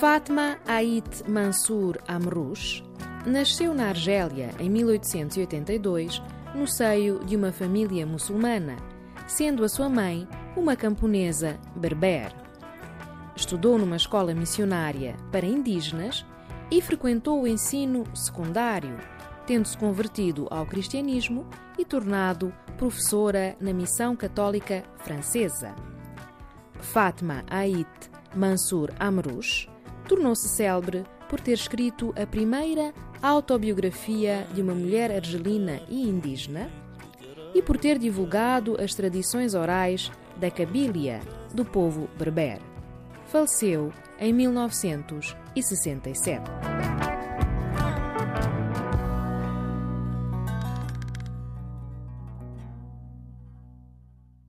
Fatma Ait Mansour Amrouche nasceu na Argélia em 1882, no seio de uma família muçulmana, sendo a sua mãe uma camponesa berber. Estudou numa escola missionária para indígenas e frequentou o ensino secundário, tendo-se convertido ao cristianismo e tornado professora na Missão Católica Francesa. Fatma Ait Mansour Amrouche tornou-se célebre por ter escrito a primeira autobiografia de uma mulher argelina e indígena e por ter divulgado as tradições orais da Cabília do povo berber. Faleceu em 1967.